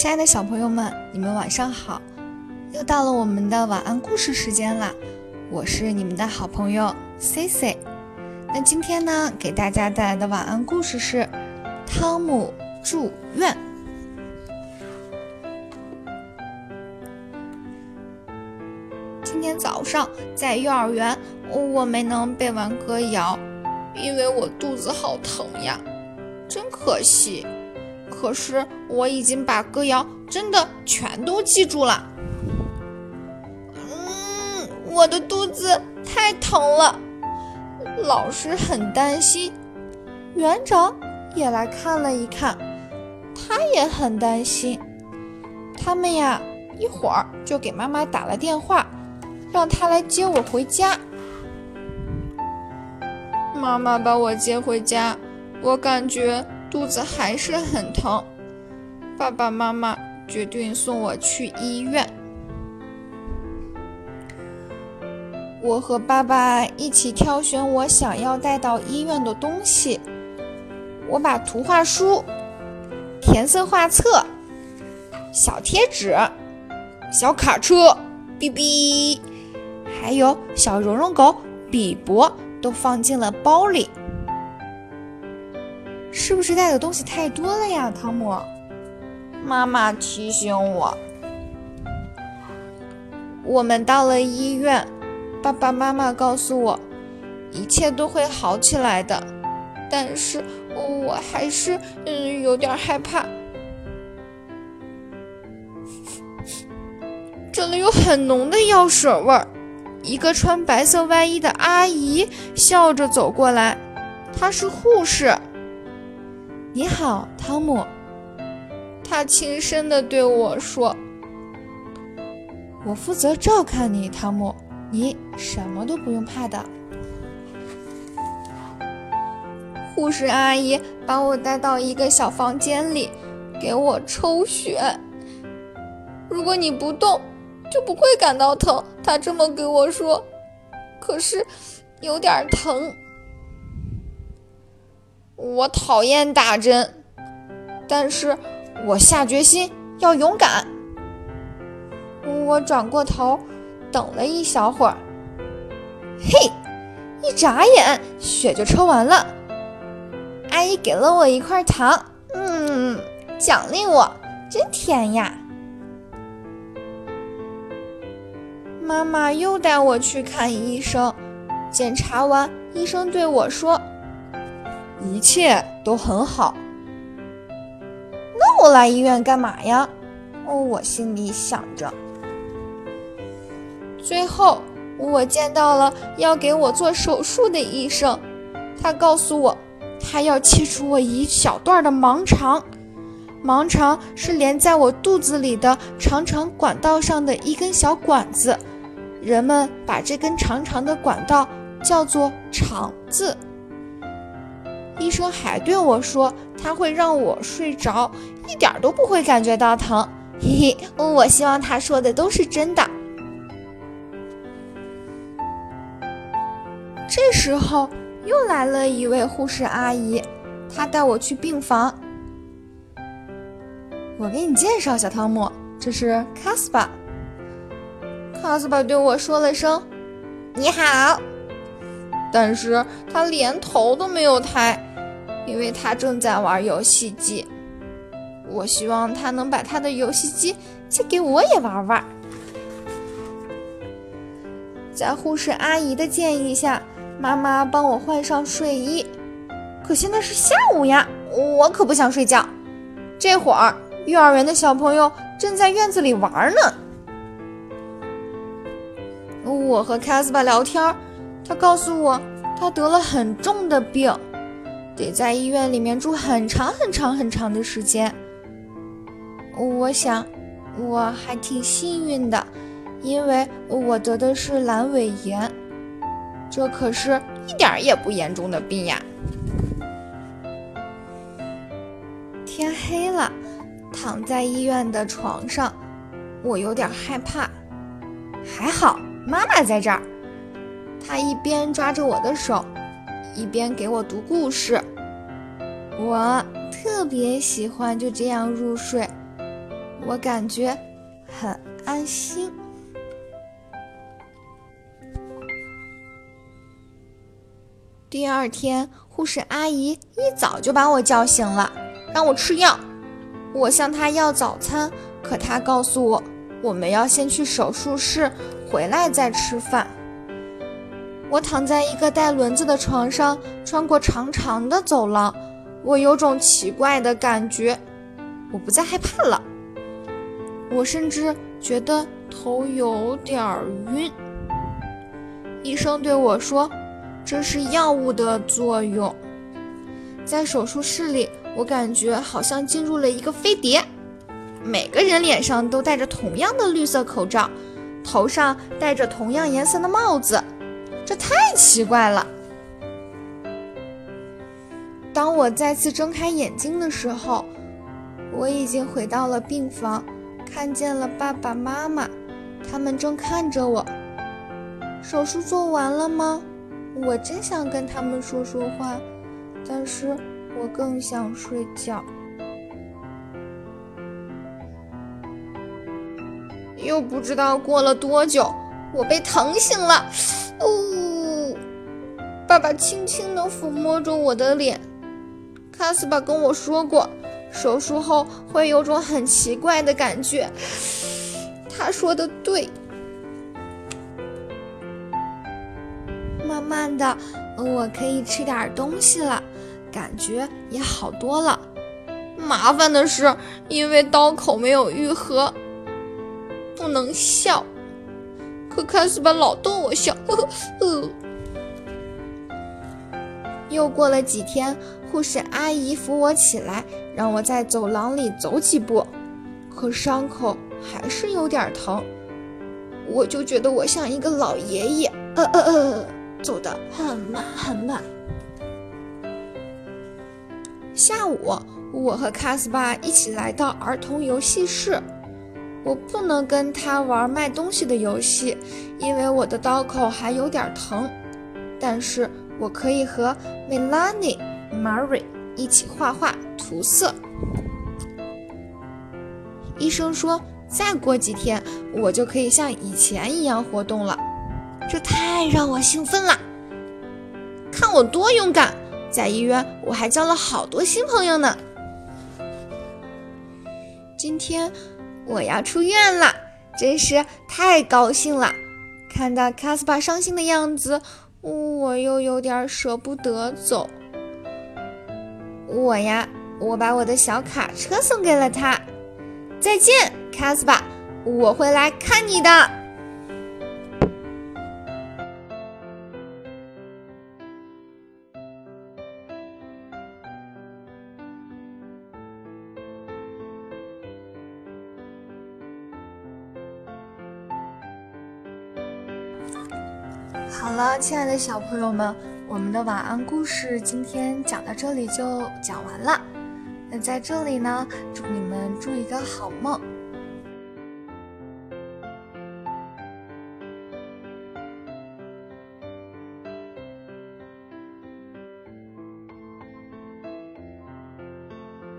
亲爱的小朋友们，你们晚上好！又到了我们的晚安故事时间啦，我是你们的好朋友 C C。那今天呢，给大家带来的晚安故事是《汤姆住院》。今天早上在幼儿园，我没能背完歌谣，因为我肚子好疼呀，真可惜。可是我已经把歌谣真的全都记住了。嗯，我的肚子太疼了，老师很担心，园长也来看了一看，他也很担心。他们呀，一会儿就给妈妈打了电话，让她来接我回家。妈妈把我接回家，我感觉。肚子还是很疼，爸爸妈妈决定送我去医院。我和爸爸一起挑选我想要带到医院的东西。我把图画书、填色画册、小贴纸、小卡车、哔哔，还有小绒绒狗比伯都放进了包里。是不是带的东西太多了呀，汤姆？妈妈提醒我。我们到了医院，爸爸妈妈告诉我，一切都会好起来的。但是我还是嗯有点害怕。这里有很浓的药水味儿。一个穿白色外衣的阿姨笑着走过来，她是护士。你好，汤姆。他轻声地对我说：“我负责照看你，汤姆，你什么都不用怕的。”护士阿姨把我带到一个小房间里，给我抽血。如果你不动，就不会感到疼。她这么给我说。可是，有点疼。我讨厌打针，但是我下决心要勇敢。我转过头，等了一小会儿，嘿，一眨眼血就抽完了。阿姨给了我一块糖，嗯，奖励我，真甜呀。妈妈又带我去看医生，检查完，医生对我说。一切都很好，那我来医院干嘛呀？哦，我心里想着。最后，我见到了要给我做手术的医生，他告诉我，他要切除我一小段的盲肠。盲肠是连在我肚子里的长长管道上的一根小管子，人们把这根长长的管道叫做肠子。医生还对我说，他会让我睡着，一点都不会感觉到疼。嘿嘿，我希望他说的都是真的。这时候又来了一位护士阿姨，她带我去病房。我给你介绍，小汤姆，这是卡斯巴。卡斯巴对我说了声“你好”，但是他连头都没有抬。因为他正在玩游戏机，我希望他能把他的游戏机借给我也玩玩。在护士阿姨的建议下，妈妈帮我换上睡衣。可现在是下午呀，我可不想睡觉。这会儿，幼儿园的小朋友正在院子里玩呢。我和卡斯巴聊天，他告诉我他得了很重的病。得在医院里面住很长很长很长的时间。我想，我还挺幸运的，因为我得的是阑尾炎，这可是一点儿也不严重的病呀。天黑了，躺在医院的床上，我有点害怕。还好妈妈在这儿，她一边抓着我的手。一边给我读故事，我特别喜欢就这样入睡。我感觉很安心。第二天，护士阿姨一早就把我叫醒了，让我吃药。我向她要早餐，可她告诉我，我们要先去手术室，回来再吃饭。我躺在一个带轮子的床上，穿过长长的走廊，我有种奇怪的感觉，我不再害怕了。我甚至觉得头有点晕。医生对我说。这是药物的作用。在手术室里，我感觉好像进入了一个飞碟。每个人脸上都戴着同样的绿色口罩，头上戴着同样颜色的帽子，这太奇怪了。当我再次睁开眼睛的时候，我已经回到了病房，看见了爸爸妈妈，他们正看着我。手术做完了吗？我真想跟他们说说话，但是我更想睡觉。又不知道过了多久，我被疼醒了。爸爸轻轻地抚摸着我的脸。卡斯巴跟我说过，手术后会有种很奇怪的感觉。他说的对。慢慢的，我可以吃点东西了，感觉也好多了。麻烦的是，因为刀口没有愈合，不能笑。可卡斯巴老逗我笑。呵呵。又过了几天，护士阿姨扶我起来，让我在走廊里走几步，可伤口还是有点疼。我就觉得我像一个老爷爷。呃呃呃。走得很慢很慢。下午，我和卡斯巴一起来到儿童游戏室。我不能跟他玩卖东西的游戏，因为我的刀口还有点疼。但是我可以和 Melanie、Mary 一起画画、涂色。医生说，再过几天我就可以像以前一样活动了。这太让我兴奋了！看我多勇敢，在医院我还交了好多新朋友呢。今天我要出院了，真是太高兴了！看到卡斯巴伤心的样子，我又有点舍不得走。我呀，我把我的小卡车送给了他。再见，卡斯巴，我会来看你的。好了，亲爱的小朋友们，我们的晚安故事今天讲到这里就讲完了。那在这里呢，祝你们祝一个好梦。